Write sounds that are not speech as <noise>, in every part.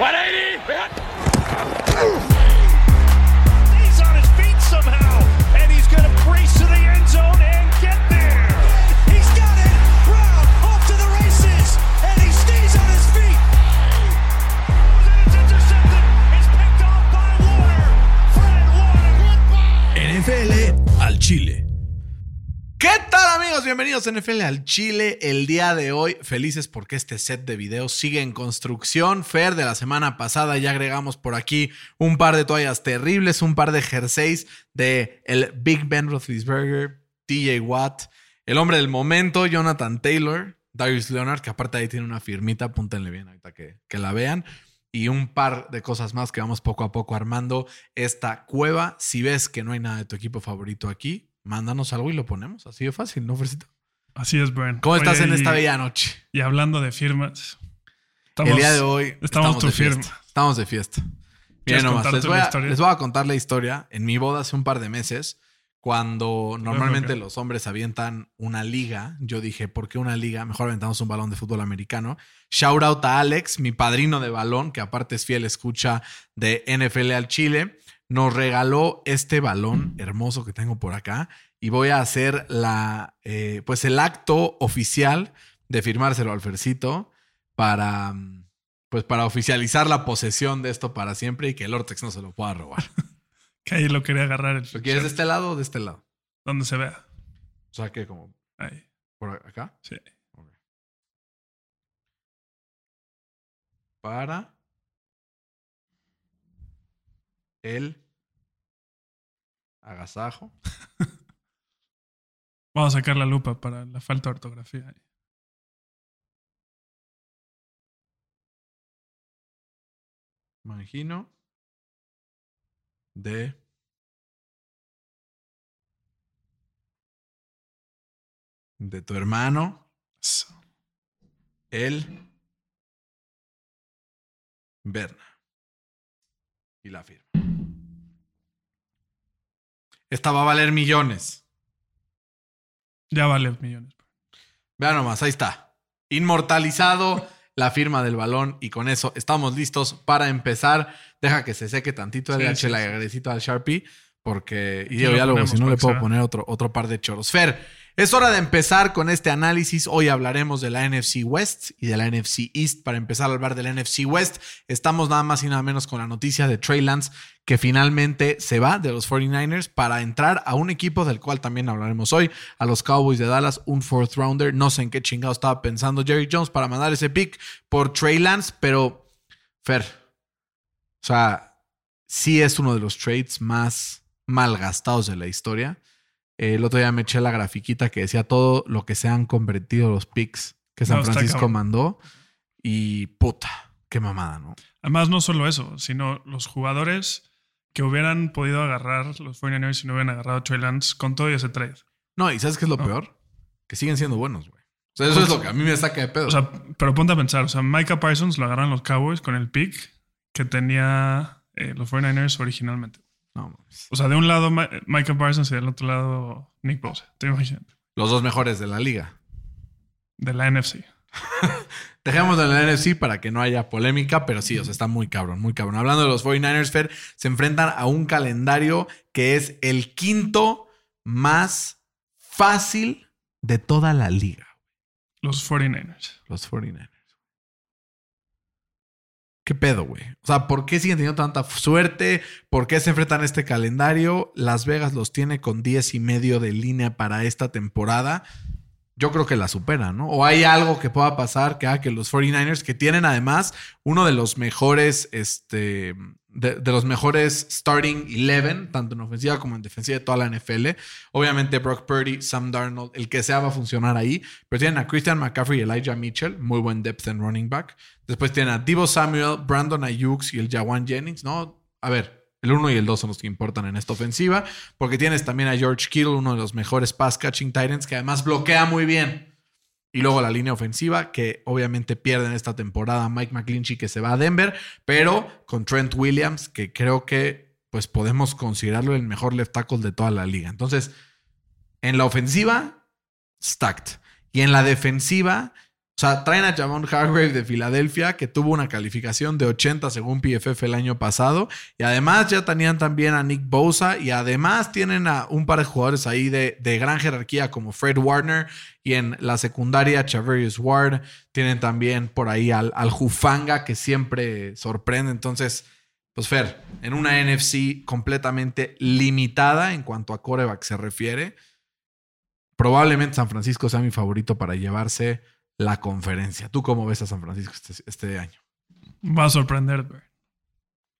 180! ¿Qué tal amigos? Bienvenidos a NFL al Chile. El día de hoy, felices porque este set de videos sigue en construcción. Fer, de la semana pasada ya agregamos por aquí un par de toallas terribles, un par de jerseys de el Big Ben Roethlisberger, TJ Watt, el hombre del momento, Jonathan Taylor, Darius Leonard, que aparte ahí tiene una firmita, apúntenle bien ahorita que, que la vean. Y un par de cosas más que vamos poco a poco armando esta cueva. Si ves que no hay nada de tu equipo favorito aquí, mándanos algo y lo ponemos. Así de fácil, ¿no, Fresito? Así es, Brian. ¿Cómo estás en y- esta bella noche? Y hablando de firmas. el día de hoy estamos tu de fiesta. Estamos de fiesta. ¿Quieres Miren nomás, les voy, a, les voy a contar la historia. En mi boda hace un par de meses, cuando normalmente los hombres avientan una liga, yo dije, ¿por qué una liga? Mejor aventamos un balón de fútbol americano. Shout out a Alex, mi padrino de balón, que aparte es fiel escucha de NFL al Chile. Nos regaló este balón hermoso que tengo por acá y voy a hacer la, eh, pues el acto oficial de firmárselo al Fercito para, mm, pues para oficializar la posesión de esto para siempre y que el Ortex no se lo pueda robar. <laughs> Que ahí lo quería agarrar el ¿Lo quieres de este lado o de este lado? Donde se vea. O sea, que como Ahí. por acá. Sí. Para el agasajo. <laughs> Vamos a sacar la lupa para la falta de ortografía. ahí. Mangino de de tu hermano, el Berna. Y la firma. Esta va a valer millones. Ya vale millones. Vean nomás, ahí está. Inmortalizado la firma del balón y con eso estamos listos para empezar. Deja que se seque tantito el Sí, sí, sí. al Sharpie, porque y lo ya luego si no le puedo poner otro, otro par de choros. Fer, es hora de empezar con este análisis. Hoy hablaremos de la NFC West y de la NFC East. Para empezar a hablar de la NFC West, estamos nada más y nada menos con la noticia de Trey Lance, que finalmente se va de los 49ers para entrar a un equipo del cual también hablaremos hoy, a los Cowboys de Dallas, un fourth rounder. No sé en qué chingado estaba pensando Jerry Jones para mandar ese pick por Trey Lance, pero Fer, o sea, sí es uno de los trades más malgastados de la historia. Eh, El otro día me eché la grafiquita que decía todo lo que se han convertido los picks que San No, Francisco mandó. Y puta, qué mamada, ¿no? Además, no solo eso, sino los jugadores que hubieran podido agarrar los 49ers si no hubieran agarrado a Trey Lance con todo y ese trade. No, y ¿sabes qué es lo No. peor? Que siguen siendo buenos, güey. O sea, eso es lo que a mí me saca de pedo. O sea, pero ponte a pensar, o sea, Micah Parsons lo agarran los Cowboys con el pick que tenía eh, los 49ers originalmente. No. O sea, de un lado Ma- Micah Parsons y del otro lado Nick Bosa. Te imaginas. Los dos mejores de la liga. De la NFC. <laughs> Dejemos de la NFC para que no haya polémica, pero sí, o sea, está muy cabrón, muy cabrón. Hablando de los 49ers, Fer, se enfrentan a un calendario que es el quinto más fácil de toda la liga. Los 49ers. Los 49ers. ¿Qué pedo, güey? O sea, ¿por qué siguen teniendo tanta suerte? ¿Por qué se enfrentan a este calendario? Las Vegas los tiene con 10 y medio de línea para esta temporada. Yo creo que la supera, ¿no? O hay algo que pueda pasar que haga que los 49ers, que tienen además uno de los mejores, este, de, los mejores starting 11, tanto en ofensiva como en defensiva de toda la NFL. Obviamente Brock Purdy, Sam Darnold, el que sea va a funcionar ahí. Pero tienen a Christian McCaffrey y Elijah Mitchell, muy buen depth en running back. Después tienen a Divo Samuel, Brandon Ayuk y el Jawan Jennings, ¿no? A ver, el 1 y el 2 son los que importan en esta ofensiva, porque tienes también a George Kittle, uno de los mejores pass catching titans, que además bloquea muy bien. Y luego la línea ofensiva, que obviamente pierden esta temporada Mike McClinchy, que se va a Denver, pero con Trent Williams, que creo que pues podemos considerarlo el mejor left tackle de toda la liga. Entonces, en la ofensiva, stacked. Y en la defensiva, sea, traen a Jamon Hargrave de Filadelfia, que tuvo una calificación de 80 según PFF el año pasado. Y además ya tenían también a Nick Bosa. Y además tienen a un par de jugadores ahí de, de gran jerarquía como Fred Warner. Y en la secundaria, Chavarius Ward. Tienen también por ahí al, al Jufanga, que siempre sorprende. Entonces, pues Fer, en una NFC completamente limitada en cuanto a coreback se refiere, probablemente San Francisco sea mi favorito para llevarse la conferencia. ¿Tú cómo ves a San Francisco este, este año? Va a sorprender.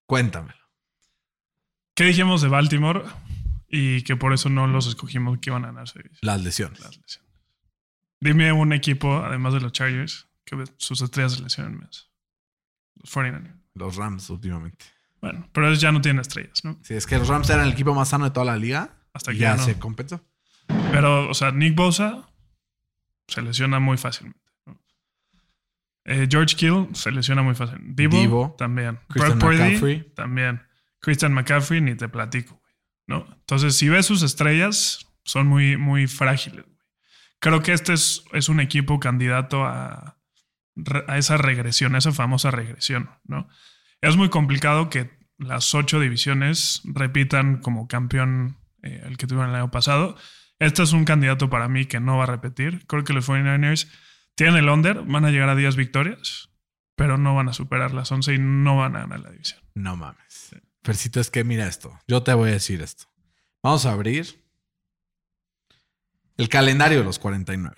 Cuéntamelo. ¿Qué dijimos de Baltimore? Y que por eso no los escogimos que iban a ganarse. Las lesiones. Las lesiones. Dime un equipo, además de los Chargers, que sus estrellas se lesionen más. Los 49ers. Los Rams últimamente. Bueno, pero ellos ya no tienen estrellas, ¿no? Sí, es que los Rams eran el equipo más sano de toda la liga. Hasta que ya ya no. se compensó. Pero, o sea, Nick Bosa se lesiona muy fácilmente. Eh, George Kittle se lesiona muy fácilmente. Divo, Divo. también. Christian Purdy McCaffrey. también. Christian McCaffrey ni te platico, güey, ¿no? Entonces, si ves sus estrellas, son muy, muy frágiles. güey. Creo que este es, es un equipo candidato a, a esa regresión, a esa famosa regresión, ¿no? Es muy complicado que las ocho divisiones repitan como campeón eh, el que tuvieron el año pasado. Este es un candidato para mí que no va a repetir. Creo que los 49ers tienen el under, van a llegar a 10 victorias, pero no van a superar las 11 y no van a ganar la división. No mames. Fercito, es que mira esto. Yo te voy a decir esto. Vamos a abrir el calendario de los 49.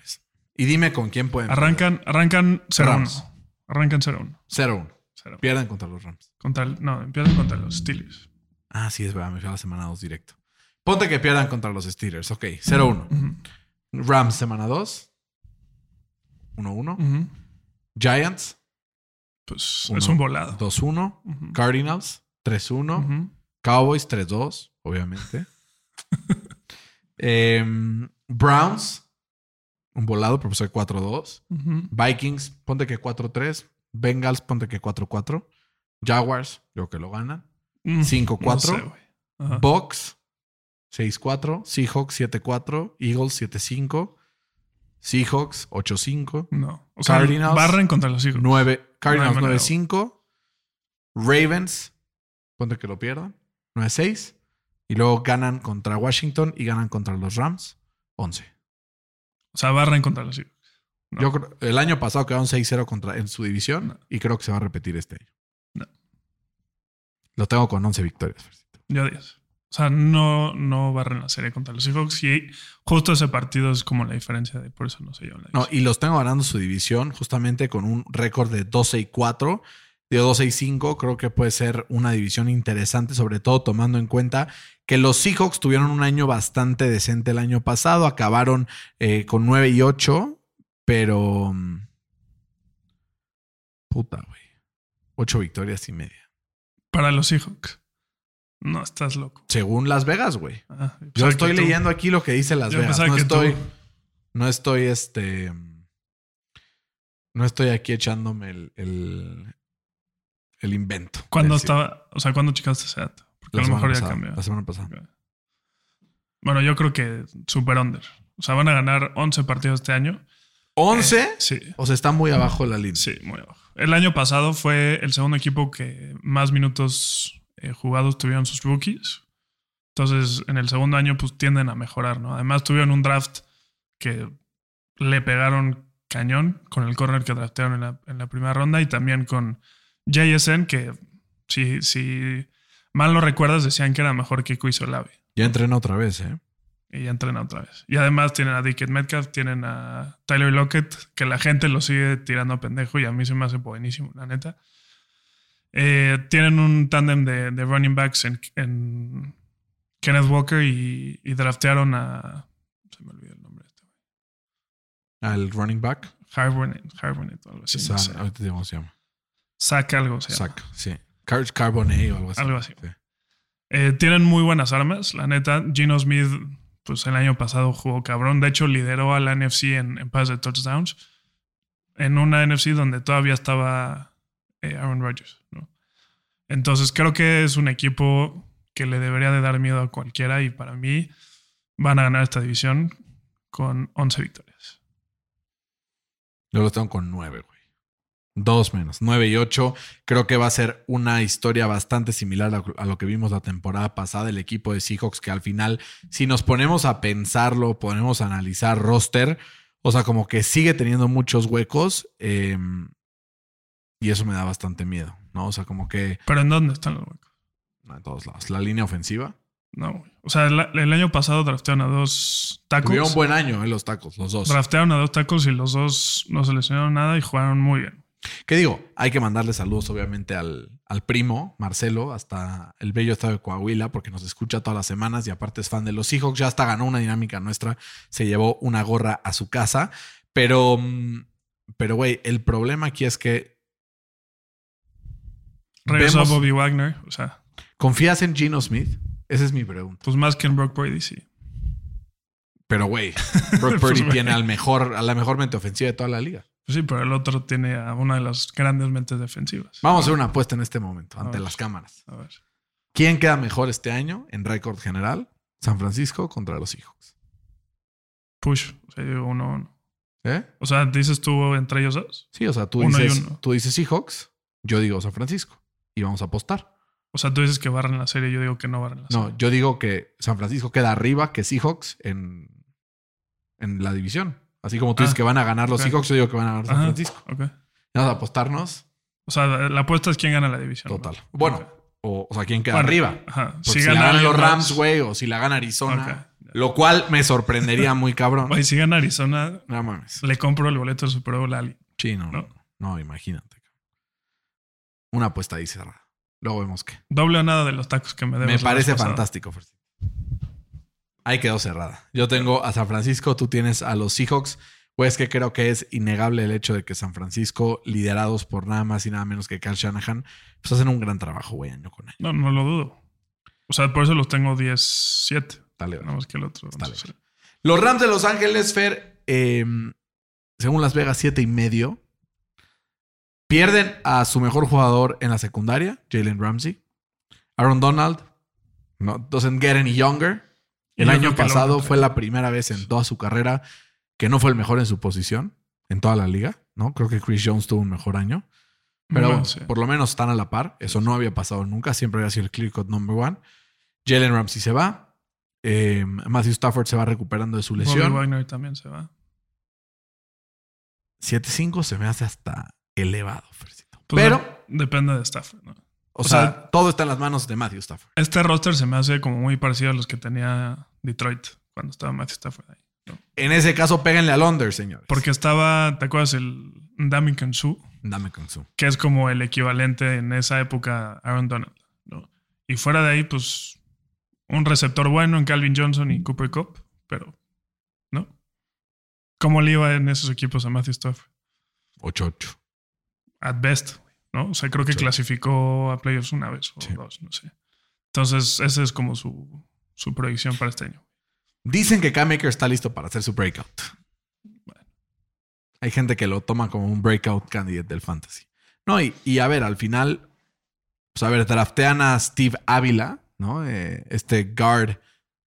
Y dime con quién pueden. Arrancan, arrancan 0-1. Rams. Arrancan 0-1. 0-1. 0-1. Pierden contra los Rams. Contra el- no, empiezan contra los Steelers. Ah, sí, es verdad. Me fui a la semana 2 directo. Ponte que pierdan contra los Steelers. Ok, 0-1. Ujú, Rams, semana 2. 1-1. ujú. Giants, Pues Uno, es un volado. 2-1. Ujú, Cardinals, 3-1. ujú. Cowboys 3-2, obviamente. <laughs> Em, Browns, un volado, pero pues 4-2. Ujú. Vikings, ponte que 4-3. Bengals, ponte que 4-4. Jaguars, creo que lo ganan. Mm, 5-4. no sé, güey. Ajá. Bucks, 6-4. Seahawks, 7-4. Eagles, 7-5. Seahawks, 8-5. No. O sea, Cardinals. barren contra los Eagles. 9. Cardinals, No hay manera. 9-5. Ravens, ponte que lo pierdan. 9-6. Y luego ganan contra Washington y ganan contra los Rams. 11. O sea, barren contra los Eagles. No. Yo creo, el año pasado quedaron 6-0 contra, en su división No. y creo que se va a repetir este año. No. Lo tengo con 11 victorias. Yo 10. O sea, no, no barren la serie contra los Seahawks. Y justo ese partido es como la diferencia de por eso no se llevan la No, y los tengo ganando su división justamente con un récord de 12 y 4. De 12 y 5 creo que puede ser una división interesante, sobre todo tomando en cuenta que los Seahawks tuvieron un año bastante decente el año pasado, acabaron eh, con 9 y 8, pero... mm, Puta, güey. 8 victorias y media. Para los Seahawks. No, estás loco. Según Las Vegas, güey. Ah, Yo pensaba estoy tú- leyendo aquí lo que dice Las Yo Vegas. No tú- estoy, no estoy, este, no estoy aquí echándome el, el, el invento. ¿Cuándo estaba? O sea, ¿cuándo checaste ese dato? Porque la a lo mejor ya cambió. La semana pasada. Bueno, yo creo que super under. O sea, van a ganar 11 partidos este año. ¿11? Sí, O sea, está muy abajo de la línea. sí, muy abajo. El año pasado fue el segundo equipo que más minutos eh, jugados tuvieron sus rookies. Entonces, en el segundo año, pues tienden a mejorar, ¿no? Además, tuvieron un draft que le pegaron cañón con el corner que draftearon en la, en la primera ronda y también con JSN, que si, si mal no recuerdas, decían que era mejor que Chris Olave. Ya entrena otra vez, ¿eh? Y ya entrena otra vez. Y además tienen a Dickett Metcalf, tienen a Tyler Lockett, que la gente lo sigue tirando a pendejo y a mí se me hace buenísimo, la neta. Eh, tienen un tándem de, de running backs en, en Kenneth Walker y, y draftearon a. Se me olvidó el nombre de este. Al running back. Harbonnet o algo así. no sé. ahorita cómo se llama. Saca algo, se llama. Sac, sí. Car Carbonet o algo así. Algo así. Sí. Eh, tienen muy buenas armas. La neta, Gino Smith, pues el año pasado jugó cabrón. De hecho, lideró a la NFC en, en pases de touchdowns. En una NFC donde todavía estaba eh, Aaron Rodgers. ¿no? Entonces, creo que es un equipo que le debería de dar miedo a cualquiera. Y para mí, van a ganar esta división con 11 victorias. Yo los tengo con 9, güey. Dos menos, 9 y 8. Creo que va a ser una historia bastante similar a lo que vimos la temporada pasada, el equipo de Seahawks, que al final, si nos ponemos a pensarlo, ponemos a analizar roster, o sea, como que sigue teniendo muchos huecos eh, y eso me da bastante miedo, ¿no? O sea, como que ¿Pero en dónde están los huecos? no, en todos lados. La línea ofensiva. No, güey. O sea, el, el año pasado draftearon a dos tacos. Tuvieron un buen año en los tacos, los dos. Draftearon a dos tacos y los dos no seleccionaron nada y jugaron muy bien. ¿Qué digo? Hay que mandarle saludos, obviamente, al, al primo, Marcelo, hasta el bello estado de Coahuila, porque nos escucha todas las semanas y aparte es fan de los Seahawks. Ya hasta ganó una dinámica nuestra, se llevó una gorra a su casa. Pero, mm, pero, güey, el problema aquí es que Regresó Vemos- a Bobby Wagner. O sea, ¿confías en Gino Smith? Esa es mi pregunta. pues más que en Brock Brady, sí. Pero, güey, <laughs> Brock Pues, Purdy güey. tiene al mejor, a la mejor mente ofensiva de toda la liga. Pues sí, pero el otro tiene a una de las grandes mentes defensivas. Vamos a hacer una apuesta en este momento, ante las cámaras. A ver. ¿Quién queda mejor este año en récord general? San Francisco contra los Seahawks. Push. O sea, yo uno, uno. ¿Eh? O sea, dices tú entre ellos dos. Sí, o sea, tú Uno y dices, uno. tú dices Seahawks, yo digo San Francisco. Y vamos a apostar. O sea, tú dices que barren la serie, yo digo que no barren la serie. No, yo digo que San Francisco queda arriba que Seahawks en, en la división. Así como tú Ah, dices que van a ganar los ok. Seahawks, yo digo que van a ganar San Ajá, Francisco. ok. Vamos a apostarnos. O sea, la apuesta es quién gana la división. Total. ¿no? Bueno, o, o sea, ¿quién queda Bueno, arriba? Ajá. Si, la ganan los Rams, güey, o si la gana Arizona. Lo cual me sorprendería muy cabrón. Güey, si gana Arizona, No mames. le compro el boleto del Super Bowl a alguien. Sí, no. ¿No? No, imagínate. Una apuesta ahí cerrada. Luego vemos qué. Doble o nada de los tacos que me debes. Me parece fantástico. Ahí quedó cerrada. Yo tengo a San Francisco, tú tienes a los Seahawks. Pues que creo que es innegable el hecho de que San Francisco, liderados por nada más y nada menos que Kyle Shanahan, pues hacen un gran trabajo, güey, año con año. No, no lo dudo. O sea, por eso los tengo 10-7. Dale, más que el otro. Sé. Los Rams de Los Ángeles, Fer, eh, según Las Vegas, siete y medio. Pierden a su mejor jugador en la secundaria, Jalen Ramsey. Aaron Donald, no, doesn't get any younger. El Yo año pasado fue la primera vez en toda su carrera que no fue el mejor en su posición en toda la liga, ¿no? Creo que Chris Jones tuvo un mejor año. Pero Bueno, sí. por lo menos están a la par. Eso no había pasado nunca. Siempre había sido el clear cut number one. Jalen Ramsey se va. Eh, Matthew Stafford se va recuperando de su Bobby lesión. Wagner también se va. 7-5 se me hace hasta elevado, Fercito. Pues Pero, de- depende de Stafford. ¿no? o, o sea, sea- todo está en las manos de Matthew Stafford. Este roster se me hace como muy parecido a los que tenía Detroit cuando estaba Matthew Stafford ahí. ¿no? En ese caso, péguenle al under, señores. Porque estaba, ¿te acuerdas? El Suh, Dame con su. que es como el equivalente en esa época a Aaron Donald. ¿no? Y fuera de ahí, pues, un receptor bueno en Calvin Johnson y Cooper Cup, pero, ¿no? ¿Cómo le iba en esos equipos a Matthew Stafford? 8-8. At best, ¿no? O sea, creo que Sí. clasificó a playoffs una vez o Sí. dos, no sé. Entonces, esa es como su, su proyección para este año. Dicen que Cam Akers está listo para hacer su breakout. Hay gente que lo toma como un breakout candidate del fantasy. No, y, y a ver, al final, pues a ver, draftean a Steve Ávila, ¿no? Eh, este guard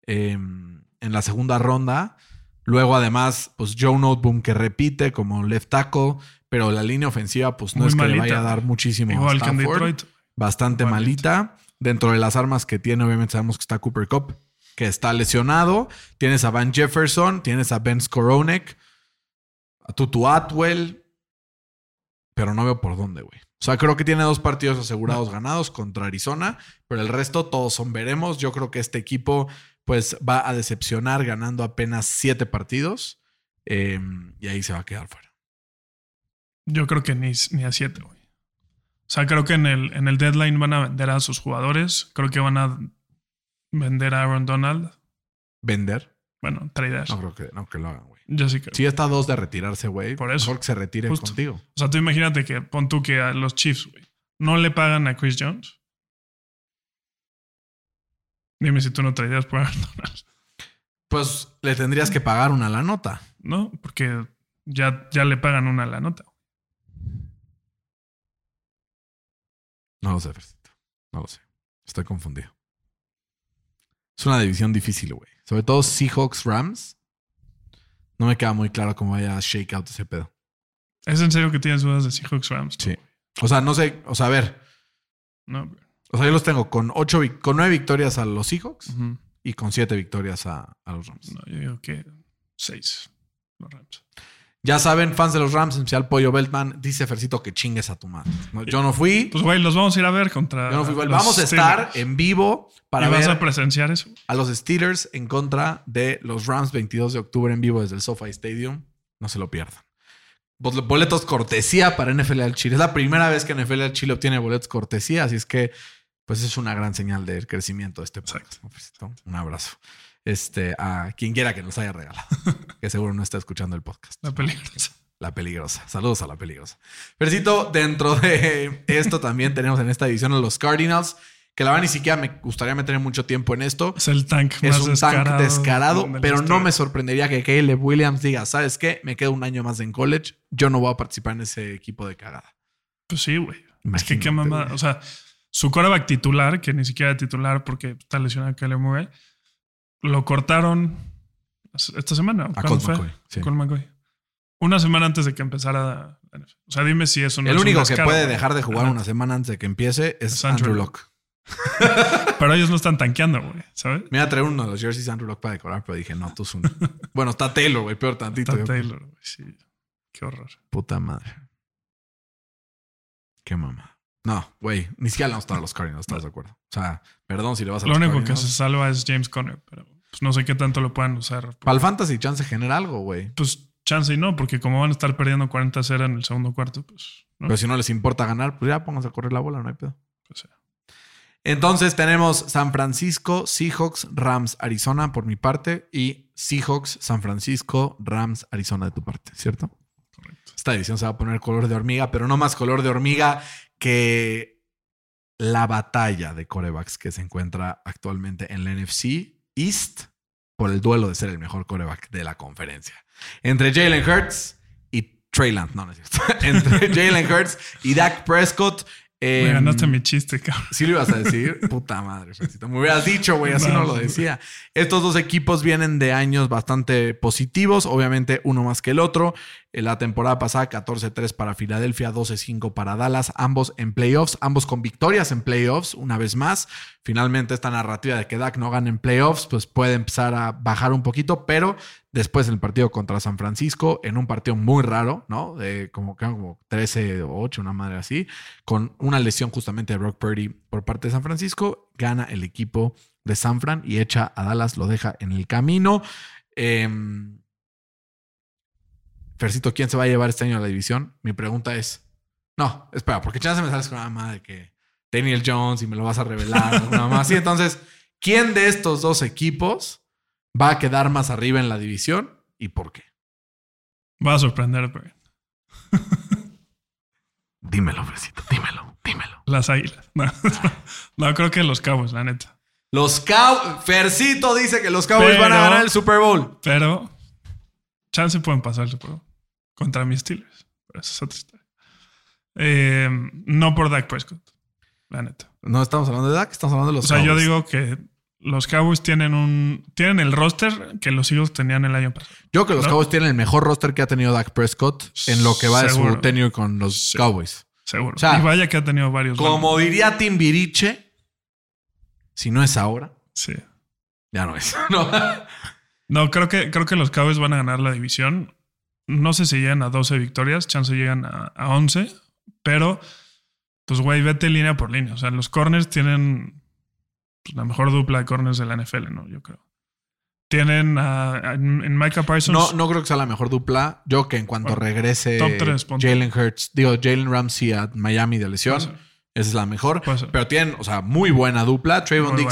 eh, en la segunda ronda. Luego, además, pues Joe Noteboom que repite como left tackle, pero la línea ofensiva, pues no Muy es que le vaya a dar muchísimo. Igual que en Stafford. Detroit. bastante Malita. malita. Dentro de las armas que tiene, obviamente sabemos que está Cooper Cup, que está lesionado. Tienes a Van Jefferson, tienes a Ben Skoronek, a Tutu Atwell, pero no veo por dónde, güey. O sea, creo que tiene dos partidos asegurados ganados contra Arizona, pero el resto todos son veremos. Yo creo que este equipo, pues, va a decepcionar ganando apenas siete partidos eh, y ahí se va a quedar fuera. Yo creo que ni, ni a 7, güey. O sea, creo que en el, en el deadline van a vender a sus jugadores. Creo que van a vender a Aaron Donald. ¿Vender? Bueno, trader. No creo que, no que lo hagan, güey. Yo sí creo. Si está a dos de retirarse, güey, Por eso. mejor que se retire Justo. contigo. O sea, tú imagínate que pon tú que a los Chiefs, güey, no le pagan a Chris Jones. Dime si tú no traerías por Aaron <laughs> Donald. Pues le tendrías que pagar una la nota. No, porque ya, ya le pagan una a la nota. No lo sé, Fercito. No lo sé. Estoy confundido. Es una división difícil, güey. Sobre todo Seahawks Rams. No me queda muy claro cómo vaya a shake out ese pedo. ¿Es en serio que tienes dudas de Seahawks Rams? Sí. O sea, no sé, o sea, a ver, No, güey. O sea, yo los tengo con ocho, con nueve victorias a los Seahawks y con siete victorias a, a los Rams. No, yo digo que seis. Los Rams. Ya saben, fans de los Rams, en especial Pollo Beltman, dice Fercito que chingues a tu madre. Yo no fui, Pues, güey, los vamos a ir a ver contra. yo no fui. los Vamos a estar Steelers. en vivo para ¿Y vas ver a presenciar eso? a los Steelers en contra de los Rams 22 de octubre en vivo desde el SoFi Stadium. No se lo pierdan. Bol- Boletos cortesía para NFL al Chile. Es la primera vez que NFL al Chile obtiene boletos cortesía, así es que pues es una gran señal del crecimiento de este podcast. ¿no, Fercito? Un abrazo. Este, a quien quiera que nos haya regalado, <laughs> que seguro no está escuchando el podcast. La peligrosa. La peligrosa. Saludos a la peligrosa. Fercito, dentro de esto también tenemos en esta división a los Cardinals, que la verdad ni siquiera me gustaría meter mucho tiempo en esto. Es el tank Es más un descarado. tank descarado, de pero no me sorprendería que Caleb Williams diga, ¿sabes qué? Me quedo un año más en college. Yo no voy a participar en ese equipo de cagada. Pues sí, güey. Es que qué mamada. O sea, su coreback titular, que ni siquiera era titular porque está lesionado Kyler Murray, lo cortaron esta semana. A ¿Cuándo Colt? McCoy, sí. Colt McCoy. Una semana antes de que empezara. O sea, dime si eso no El es un único que puede dejar de jugar una semana antes de que empiece es Es Andrew Andrew. Locke. <laughs> Pero ellos no están tanqueando, güey. ¿Sabes? Me iba a traer uno de los jerseys de Andrew Locke para decorar, pero dije, no, tú es uno. <laughs> bueno, está Taylor, güey, peor tantito. Está Yo- Taylor, güey. Sí. Qué horror. Puta madre. Qué mamá. No, güey, ni siquiera le vamos a estar a los Cardinals, ¿estás de acuerdo? O sea, perdón si le vas a Lo los único que se salva es James Conner, pero pues, no sé qué tanto lo puedan usar. Para el fantasy chance genera algo, güey. Pues chance y no, porque como van a estar perdiendo 40-0 en el segundo cuarto, pues no. Pero si no les importa ganar, pues ya pónganse a correr la bola, no hay pedo. Pues. Entonces tenemos San Francisco, Seahawks, Rams, Arizona por mi parte y Seahawks, San Francisco, Rams, Arizona de tu parte, ¿cierto? Correcto. Esta edición se va a poner color de hormiga, pero no más color de hormiga que la batalla de corebacks que se encuentra actualmente en la NFC East por el duelo de ser el mejor coreback de la conferencia. Entre Jalen Hurts y Trey Lance, no, no es cierto. <laughs> Entre <laughs> Jalen Hurts y Dak Prescott. Me em, ganaste mi chiste, cabrón. Sí lo ibas a decir. <laughs> Puta madre, Fercito. Me hubieras dicho, güey. Así no, No, lo decía. Estos dos equipos vienen de años bastante positivos. Obviamente, uno más que el otro. La temporada pasada, 14-3 para Filadelfia, 12-5 para Dallas. Ambos en playoffs. Ambos con victorias en playoffs, una vez más. Finalmente, esta narrativa de que Dak no gana en playoffs, pues puede empezar a bajar un poquito. Pero después del partido contra San Francisco, en un partido muy raro, ¿no? De como, como 13-8, una madre así con una lesión justamente de Brock Purdy por parte de San Francisco, gana el equipo de San Fran y echa a Dallas, lo deja en el camino. Em, Fercito, ¿quién se va a llevar este año a la división? Mi pregunta es, no, espera, porque chance me sales con la madre que Daniel Jones y me lo vas a revelar, nada más. Sí, entonces, ¿quién de estos dos equipos va a quedar más arriba en la división y por qué? Va a sorprender, güey. <laughs> Dímelo, Fercito, dímelo, dímelo. Las águilas. No, <laughs> no, creo que los cabos, la neta. Los Cow Fercito dice que los Cowboys Pero- van a ganar el Super Bowl. Pero chance pueden pasar el Super Bowl contra mis Steelers. Pero esa es otra historia. Eh, no por Dak Prescott, la neta. No estamos hablando de Dak, estamos hablando de los O sea, yo digo que los Cowboys tienen un tienen el roster que los Eagles tenían el año pasado. Yo creo que los ¿no? Cowboys tienen el mejor roster que ha tenido Dak Prescott en lo que va de su tenure con los Sí. Cowboys. Seguro. O sea, y vaya que ha tenido varios. Como diría Timbiriche, si no es ahora, Sí. ya no es. <laughs> No. No, creo que, creo que los Cowboys van a ganar la división. No sé si llegan a 12 victorias, chance llegan a, a 11, pero pues güey, vete línea por línea. O sea, los corners tienen pues, la mejor dupla de corners de la NFL, ¿no? Yo creo. Tienen a- a- en, Micah Parsons. no, no creo que sea la mejor dupla. Yo que en cuanto Bueno, regrese. Jalen Hurts, digo Jalen Ramsey a Miami de lesión, esa es la mejor. Pero tienen, o sea, muy buena dupla. Trayvon güey.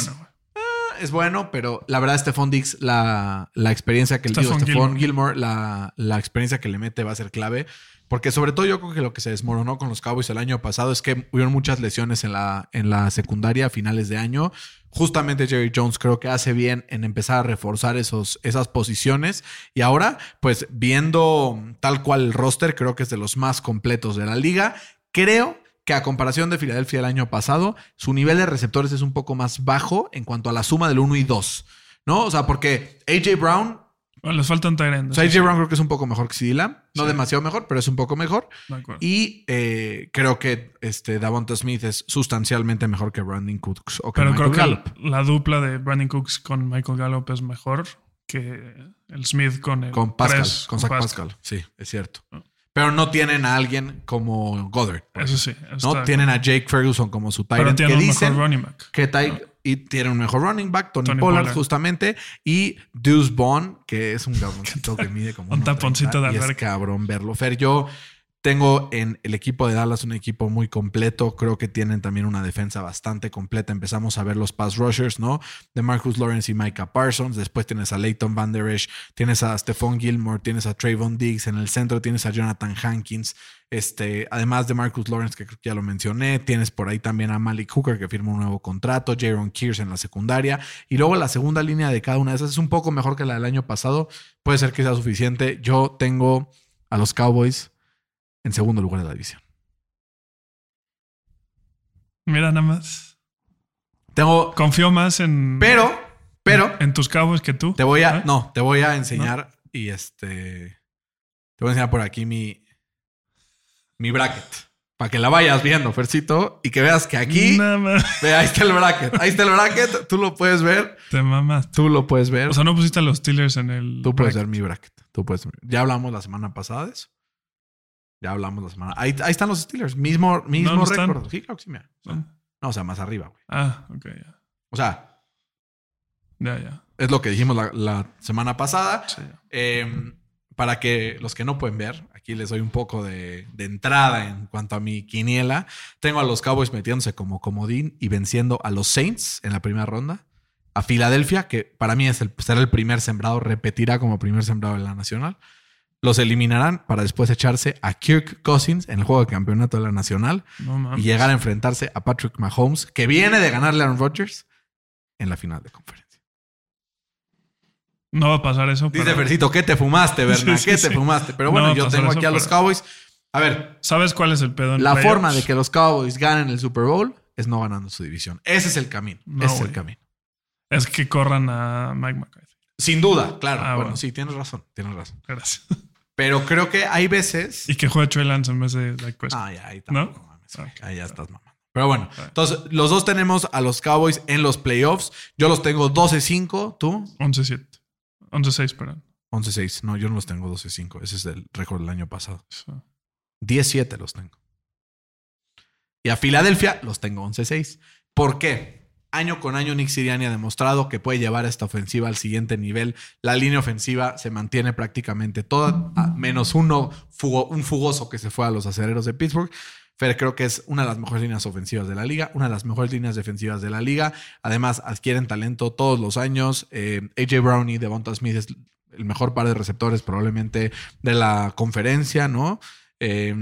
Es bueno, pero la verdad, Stephon Dix, la, la experiencia que le digo, Stephon Gilmore. Gilmore, la, la experiencia que le mete va a ser clave. Porque sobre todo yo creo que lo que se desmoronó con los Cowboys el año pasado es que hubieron muchas lesiones en la, en la secundaria a finales de año. Justamente Jerry Jones creo que hace bien en empezar a reforzar esos, esas posiciones. Y ahora, pues viendo tal cual el roster, creo que es de los más completos de la liga. Creo que a comparación de Filadelfia el año pasado, su nivel de receptores es un poco más bajo en cuanto a la suma del 1 y 2. ¿No? O sea, porque AJ Brown Bueno, les falta un tight end. O sea, AJ Brown creo que es un poco mejor que CD Lamb. No Sí. demasiado mejor, pero es un poco mejor. sí, de acuerdo. Y eh, creo que este Davonta Smith es sustancialmente mejor que Brandon Cooks o que Pero Michael creo que la dupla de Brandon Cooks con Michael Gallup es mejor que el Smith con el Con Pascal, Press, con Zach Pascal. Sí, es cierto. Ah. Pero no tienen a alguien como Goddard. Eso sí. eso ¿no? Tienen a Jake Ferguson como su tight Pero end. Que tiene un dicen mejor running back. que tight- y tienen un mejor running back, Tony, Tony Pollard, Pollard. justamente. Y Deuce Bond, que es un cabroncito que mide como <laughs> Un 1.30, taponcito de y es cabrón verlo. Fer, yo tengo en el equipo de Dallas un equipo muy completo. Creo que tienen también una defensa bastante completa. Empezamos a ver los pass rushers, ¿no? De Marcus Lawrence y Micah Parsons. Después tienes a Leighton Van Der Esch, tienes a Stephon Gilmore, tienes a Trayvon Diggs. En el centro tienes a Jonathan Hankins. Este, además de Marcus Lawrence, que ya lo mencioné, tienes por ahí también a Malik Hooker, que firma un nuevo contrato, Jaron Kears en la secundaria. Y luego la segunda línea de cada una de esas es un poco mejor que la del año pasado. Puede ser que sea suficiente. Yo tengo a los Cowboys en segundo lugar de la división. Mira, nada más. Tengo, Confío más en. pero, pero, En tus cabos que tú. te voy a, ¿Eh? no, te voy a enseñar y este, te voy a enseñar por aquí mi, mi bracket. Para que la vayas viendo, Fercito, y que veas que aquí, Nada más. ve, ahí está el bracket. Ahí está el bracket. Tú lo puedes ver. Te mamas. Tú lo puedes ver. O sea, no pusiste a los Steelers en el. Tú puedes ver mi bracket. Tú puedes ver. Ya hablamos la semana pasada de eso. Ya hablamos la semana. Ahí, ahí están los Steelers. Mismo, mismo no están. récord. Sí, claro que sí, mira. No, o sea, más arriba, güey. Ah, ok, ya. O sea, Ya, ya. es lo que dijimos la, la semana pasada. Sí. Eh, para que los que no pueden ver, aquí les doy un poco de, de entrada en cuanto a mi quiniela. Tengo a los Cowboys metiéndose como comodín y venciendo a los Saints en la primera ronda. A Filadelfia, que para mí es el, será el primer sembrado, repetirá como primer sembrado en la nacional. Los eliminarán para después echarse a Kirk Cousins en el juego de campeonato de la nacional No y llegar a enfrentarse a Patrick Mahomes, que viene de ganarle a Aaron Rodgers en la final de conferencia. No va a pasar eso. Dice pero- Fercito, ¿qué te fumaste, <laughs> Berna? Sí, sí, ¿Qué te fumaste? Pero No bueno, yo tengo aquí a los pero- Cowboys. A ver, ¿Sabes cuál es el pedo en la playoffs? forma de que los Cowboys ganen el Super Bowl es no ganando su división. Ese es el camino. No, Ese es el camino. Es que corran a Mike McCarthy. Sin duda, claro. Ah, bueno, bueno. sí, tienes razón, tienes razón. Gracias. Pero creo que hay veces. y que juegue Trey Lance en vez de Dak Prescott. Ah, ya, ahí ¿No? tampoco mames, güey. Ok. Ahí ya estás mamando. Pero bueno, Ah. entonces los dos tenemos a los Cowboys en los playoffs. Yo los tengo 12-5, tú 11-7. 11-6, perdón. 11-6. No, yo no los tengo 12-5. Ese es el récord del año pasado. Eso. 17 los tengo. Y a Filadelfia los tengo 11-6. ¿Por qué? Año con año Nick Sirianni ha demostrado que puede llevar esta ofensiva al siguiente nivel. La línea ofensiva se mantiene prácticamente toda, menos uno, un fugoso que se fue a los acereros de Pittsburgh. Fer creo que es una de las mejores líneas ofensivas de la liga, una de las mejores líneas defensivas de la liga. Además, adquieren talento todos los años. Eh, AJ Brown y Devonta Smith es el mejor par de receptores probablemente de la conferencia, ¿no? Eh,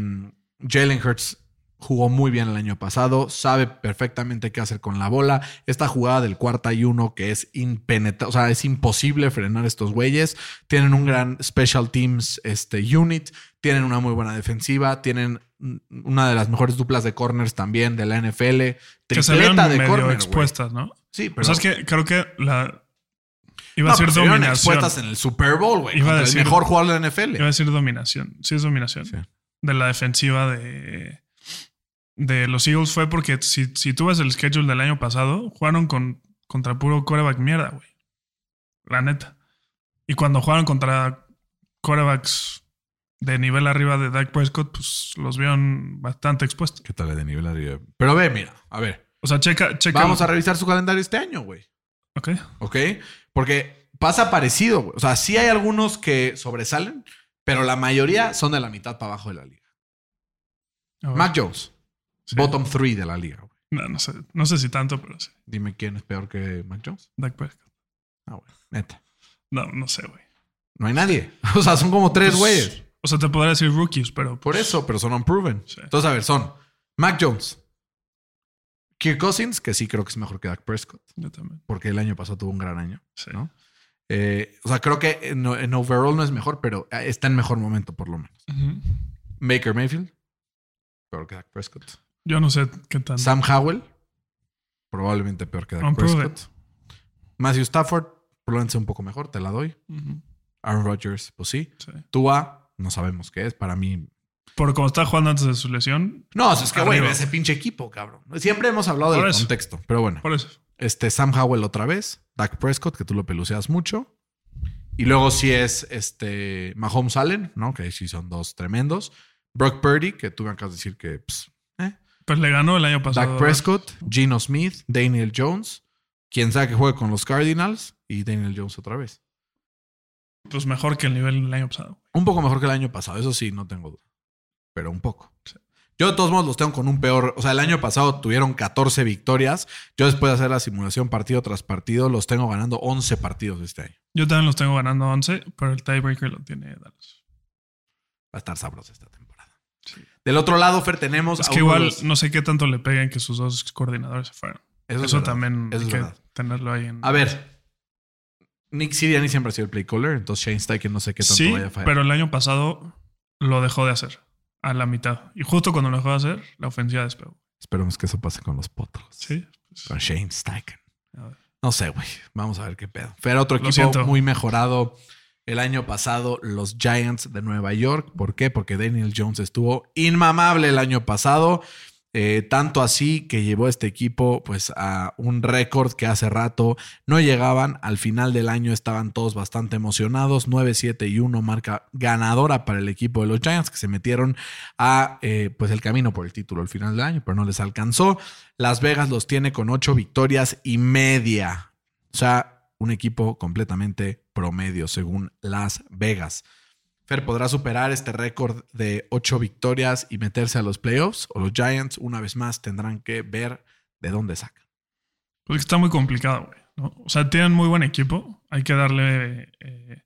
Jalen Hurts jugó muy bien el año pasado, sabe perfectamente qué hacer con la bola. Esta jugada del cuarta y uno que es impenetrable, o sea, es imposible frenar estos güeyes. Tienen un gran special teams este, unit, tienen una muy buena defensiva, tienen una de las mejores duplas de corners también de la NFL. Que Tripleta de medio corner, expuestas, ¿no? Sí, pero O sea, es que creo que la... Iba no, a decir pero se vieron dominación. expuestas en el Super Bowl, güey. Iba a decir- el mejor jugador de la NFL. Iba a decir dominación. Sí, es dominación. Sí. De la defensiva de, de los Eagles fue porque si, si tú ves el schedule del año pasado, jugaron con, contra puro coreback mierda, güey. La neta. Y cuando jugaron contra corebacks de nivel arriba de Dak Prescott, pues los vieron bastante expuestos. ¿Qué tal de nivel arriba? Pero ve, mira, a ver. O sea, checa, checa. Vamos a revisar su calendario este año, güey. Ok. ¿Ok? Porque pasa parecido, güey. O sea, sí hay algunos que sobresalen, pero la mayoría son de la mitad para abajo de la liga. Mac Jones, Sí. bottom three de la liga. No, no sé. No sé si tanto, pero sí. Dime quién es peor que Mac Jones. Dak Prescott. Ah, güey. Neta. No, no sé, güey. No hay nadie. <laughs> O sea, son como tres Pues, güeyes. O sea, te podría decir rookies, pero Por eso, pero son unproven. Sí. Entonces, a ver, son Mac Jones, Kirk Cousins, que sí creo que es mejor que Dak Prescott, yo también. porque el año pasado tuvo un gran año. Sí. ¿no? Eh, o sea, creo que en, en overall no es mejor, pero eh, está en mejor momento, por lo menos. Ujú. Baker Mayfield, peor que Dak Prescott. Yo no sé qué tan. Sam Howell, probablemente peor que Dak. Prescott. Matthew Stafford, probablemente sea un poco mejor, te la doy. Aaron Rodgers, pues sí. Sí. Tua, no sabemos qué es. Para mí, Por cómo está jugando antes de su lesión. No, es que, güey, ese pinche equipo, cabrón. Siempre hemos hablado Por del eso. contexto, pero bueno. Por eso. Este, Sam Howell otra vez, Dak Prescott, que tú lo peluceas mucho. Y luego sí es este Mahomes Allen, ¿no? Que sí son dos tremendos. Brock Purdy, que tú me acabas de decir que, pues. Pues le ganó el año pasado. Dak Prescott, Geno Smith, Daniel Jones, quien sea que juegue con los Cardinals y Daniel Jones otra vez. Pues mejor que el nivel del año pasado. Un poco mejor que el año pasado, eso sí, no tengo duda. Pero un poco. Yo de todos modos los tengo con un peor. O sea, el año pasado tuvieron 14 victorias. Yo después de hacer la simulación partido tras partido, los tengo ganando 11 partidos este año. Yo también los tengo ganando 11, pero el tiebreaker lo tiene Dallas. Va a estar sabrosa esta temporada. Del otro lado, Fer, tenemos. Es que igual los- no sé qué tanto le peguen que sus dos coordinadores se fueron. Eso Eso, es verdad. también Eso hay es que verdad. tenerlo ahí en. A ver. Nick Sirianni siempre ha sido el play caller, entonces Shane Steichen no sé qué tanto sí, vaya a fallar. pero el año pasado lo dejó de hacer a la mitad. Y justo cuando lo dejó de hacer, la ofensiva despegó. Esperemos que eso pase con los potros. Sí. pues, Con Shane Steichen. No sé, güey. Vamos a ver qué pedo. Fer, otro Lo equipo siento. muy mejorado el año pasado, los Giants de Nueva York. ¿Por qué? Porque Daniel Jones estuvo inmamable el año pasado. Eh, tanto así que llevó este equipo pues a un récord que hace rato no llegaban. Al final del año estaban todos bastante emocionados. 9, 7 y 1 marca ganadora para el equipo de los Giants que se metieron a eh, pues el camino por el título al final del año, pero no les alcanzó. Las Vegas los tiene con 8 victorias y media. O sea, un equipo completamente promedio según Las Vegas. Fer podrá superar este récord de 8 victorias y meterse a los playoffs o los Giants una vez más tendrán que ver de dónde sacan. Pues está muy complicado, güey. ¿no? O sea, tienen muy buen equipo. Hay que darle eh,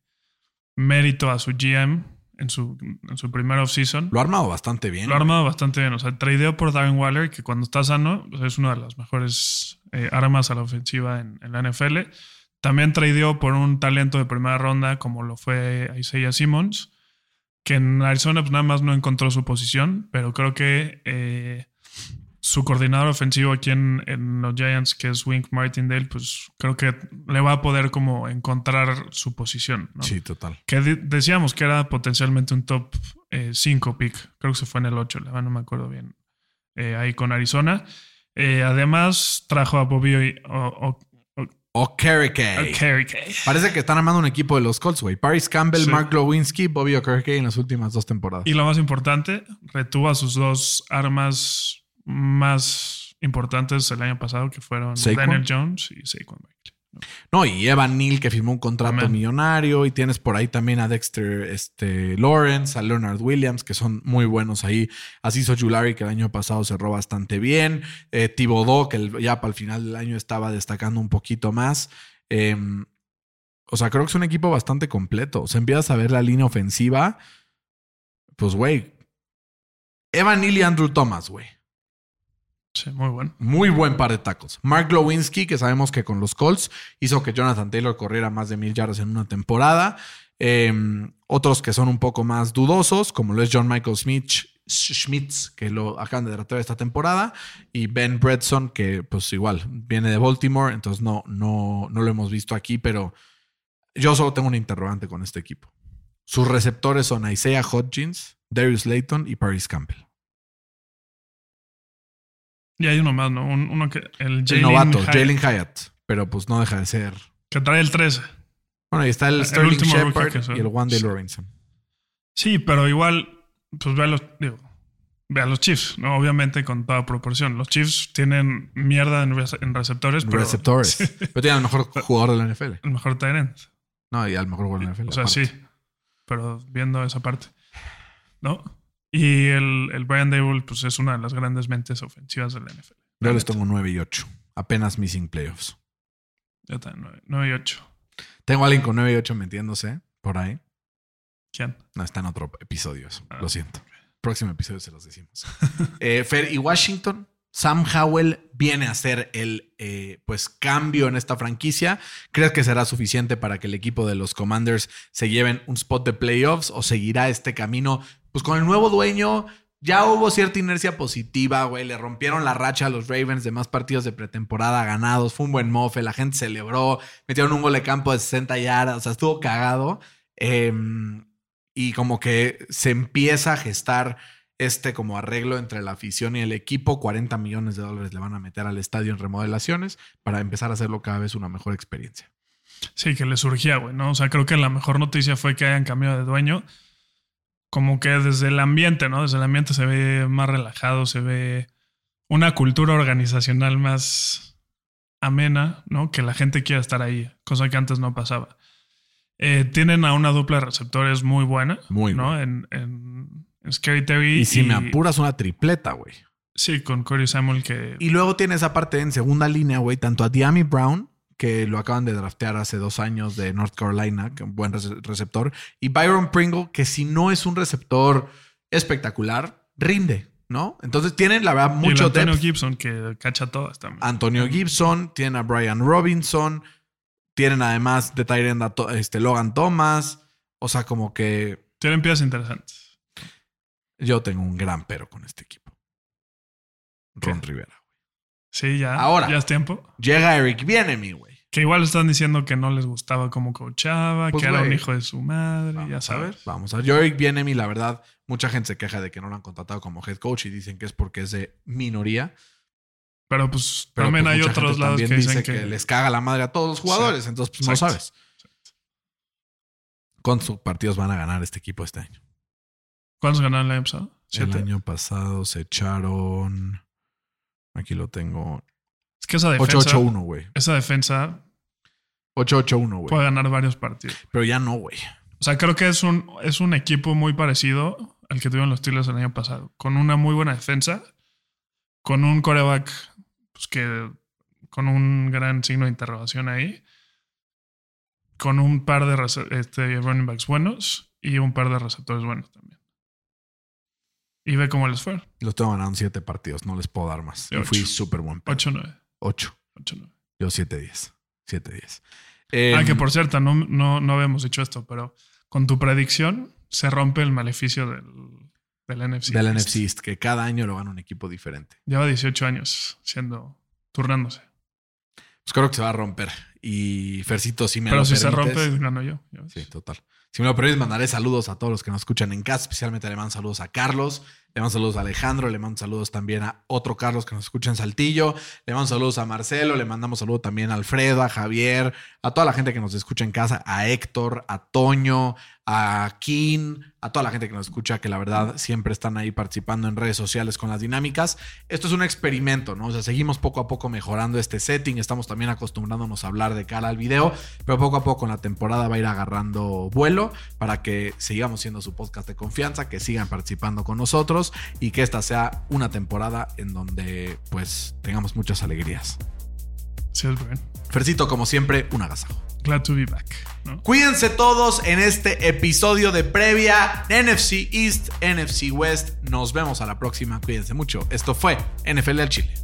mérito a su GM en su, en su primera offseason. Lo ha armado bastante bien. Lo ha armado bastante bien. O sea, tradeó por Darren Waller, que cuando está sano pues es una de las mejores eh, armas a la ofensiva en, en la NFL. También tradeó por un talento de primera ronda, como lo fue Isaiah Simmons, que en Arizona pues, nada más no encontró su posición, pero creo que eh, su coordinador ofensivo aquí en, en los Giants, que es Wink Martindale, pues creo que le va a poder como encontrar su posición. ¿no? Sí, total. Que de- decíamos que era potencialmente un top 5 pick. Creo que se fue en el 8, la verdad no me acuerdo bien. eh, ahí con Arizona. Eh, además, trajo a Bobby o, o- O Kerry Okereke. Parece que están armando un equipo de los Colts, güey. Paris Campbell, Sí. Mark Lewinsky, Bobby Okereke en las últimas dos temporadas. Y lo más importante, retuvo a sus dos armas más importantes el año pasado, que fueron Saquon. Daniel Jones y Saquon. No, y Evan Neal que firmó un contrato millonario y tienes por ahí también a Dexter este, Lawrence, a Leonard Williams, que son muy buenos ahí. Así hizo Julari, que el año pasado cerró bastante bien. Eh, Thibodeau, que el- ya para el final del año estaba destacando un poquito más. Eh, o sea, creo que es un equipo bastante completo. O sea, empiezas a ver la línea ofensiva. Pues, güey. Evan Neal y Andrew Thomas, güey. Muy bueno. Muy buen par de tacos. Mark Lewinsky, que sabemos que con los Colts hizo que Jonathan Taylor corriera más de mil yardas en una temporada. Eh, otros que son un poco más dudosos, como lo es John Michael Smith, Schmitz, que lo acaban de tratar esta temporada, y Ben Bredson, que pues igual viene de Baltimore, entonces no, no, no lo hemos visto aquí, pero yo solo tengo un interrogante con este equipo. Sus receptores son Isaiah Hodgins, Darius Layton y Paris Campbell. Y hay uno más, ¿no? Un- uno que. El El novato, Jalen Hyatt, pero pues no deja de ser Que trae el 13. Bueno, ahí está el, El Sterling Shepard y el One Day Sí. Robinson. Sí, pero igual, pues ve a los, digo, ve a los Chiefs, ¿no? Obviamente con toda proporción. Los Chiefs tienen mierda en, rece- en receptores, pero Receptores. <laughs> Sí, Pero tiene al mejor jugador de la NFL. el mejor end. No, y al mejor jugador de la NFL. O sea, aparte. sí. Pero viendo esa parte. ¿No? Y el, el Brian Dable, pues es una de las grandes mentes ofensivas de la NFL. Yo les tengo 9 y 8. Apenas missing playoffs. Yo también, 9, y 8. Tengo a alguien con 9 y 8 metiéndose por ahí. ¿Quién? No, está en otro episodio eso. Ah. Lo siento. Próximo episodio se los decimos. <laughs> Eh, Fer, y Washington, Sam Howell viene a hacer el eh, pues cambio en esta franquicia. ¿Crees que será suficiente para que el equipo de los Commanders se lleven un spot de playoffs o seguirá este camino? Pues con el nuevo dueño ya hubo cierta inercia positiva, güey. Le rompieron la racha a los Ravens de más partidos de pretemporada ganados. Fue un buen mofe, la gente celebró, metieron un gol de campo de 60 yardas, o sea, estuvo cagado. Em, y como que se empieza a gestar este como arreglo entre la afición y el equipo. 40 millones de dólares le van a meter al estadio en remodelaciones para empezar a hacerlo cada vez una mejor experiencia. Sí, que le surgía, güey, ¿no? O sea, creo que la mejor noticia fue que hayan cambiado de dueño. Como que desde el ambiente, ¿no? Desde el ambiente se ve más relajado, se ve una cultura organizacional más amena, ¿no? Que la gente quiera estar ahí, cosa que antes no pasaba. Eh, tienen a una dupla de receptores muy buena, Muy ¿no? buena. En, en, en Scary Terry. Y si me apuras una tripleta, güey. Sí, con Corey Samuel que... Y luego tienes aparte en segunda línea, güey, tanto a Diami Brown, que lo acaban de draftear hace dos años de North Carolina, que es un buen rece- receptor, y Byron Pringle, que si no es un receptor espectacular, rinde, ¿no? Entonces tienen, la verdad, y mucho Antonio depth. Gibson que cacha todas también. Antonio Gibson, tienen a Brian Robinson, tienen además de Tyrend a este, Logan Thomas. O sea, como que Tienen piezas interesantes. yo tengo un gran pero con este equipo. Ron ¿Qué? Rivera. Sí, ya. Ahora. Ya es tiempo. Llega Eric Bienemy, güey. Que igual están diciendo que no les gustaba cómo coachaba, Pues, que era un hijo de su madre, ya Vamos a ver, sabes. vamos a ver. Yo, Eric Bienemy, la verdad, mucha gente se queja de que no lo han contratado como head coach y dicen que es porque es de minoría. Pero pues Pero también pues, hay otros lados que dicen dice que, que, les caga la madre a todos los jugadores. Entonces, pues no Exacto. sabes cuántos partidos van a ganar este equipo este año. ¿Cuántos ganaron el año pasado? El año pasado se echaron. Aquí lo tengo. Es que esa defensa, 8-8-1, güey. esa defensa 8-8-1, güey. puede ganar varios partidos. Pero ya no, güey. O sea, creo que es un, es un equipo muy parecido al que tuvieron los Steelers el año pasado. Con una muy buena defensa, con un coreback pues, que con un gran signo de interrogación ahí, con un par de este, running backs buenos y un par de receptores buenos también. Y ve cómo les fue. Los tengo ganando 7 partidos. No les puedo dar más. Y fui súper buen. 8-9. 8. 8-9. Yo 7-10. 7-10. ah, Em, que por cierto, no, no, no habíamos dicho esto, pero con tu predicción se rompe el maleficio del, del NFC. del East. NFC East, que cada año lo gana un equipo diferente. Lleva 18 años siendo, turnándose. Pues creo que se va a romper. Y Fercito, si me Pero lo si se rompe, gano yo. Sí, total. Si me lo permites, mandaré saludos a todos los que nos escuchan en casa. Especialmente le mando saludos a Carlos, le mando saludos a Alejandro, le mando saludos también a otro Carlos que nos escucha en Saltillo, le mando saludos a Marcelo, le mandamos saludos también a Alfredo, a Javier, a toda la gente que nos escucha en casa, a Héctor, a Toño, a Kin, a toda la gente que nos escucha, que la verdad siempre están ahí participando en redes sociales con las dinámicas. Esto es un experimento, ¿no? O sea, seguimos poco a poco mejorando este setting, estamos también acostumbrándonos a hablar de cara al video, pero poco a poco la temporada va a ir agarrando vuelo para que sigamos siendo su podcast de confianza, que sigan participando con nosotros y que esta sea una temporada en donde pues tengamos muchas alegrías. Sí, es bueno. Fercito, como siempre, un agasajo. Glad to be back. ¿no? Cuídense todos en este episodio de previa NFC East, NFC West. Nos vemos a la próxima. Cuídense mucho. Esto fue NFL al Chile.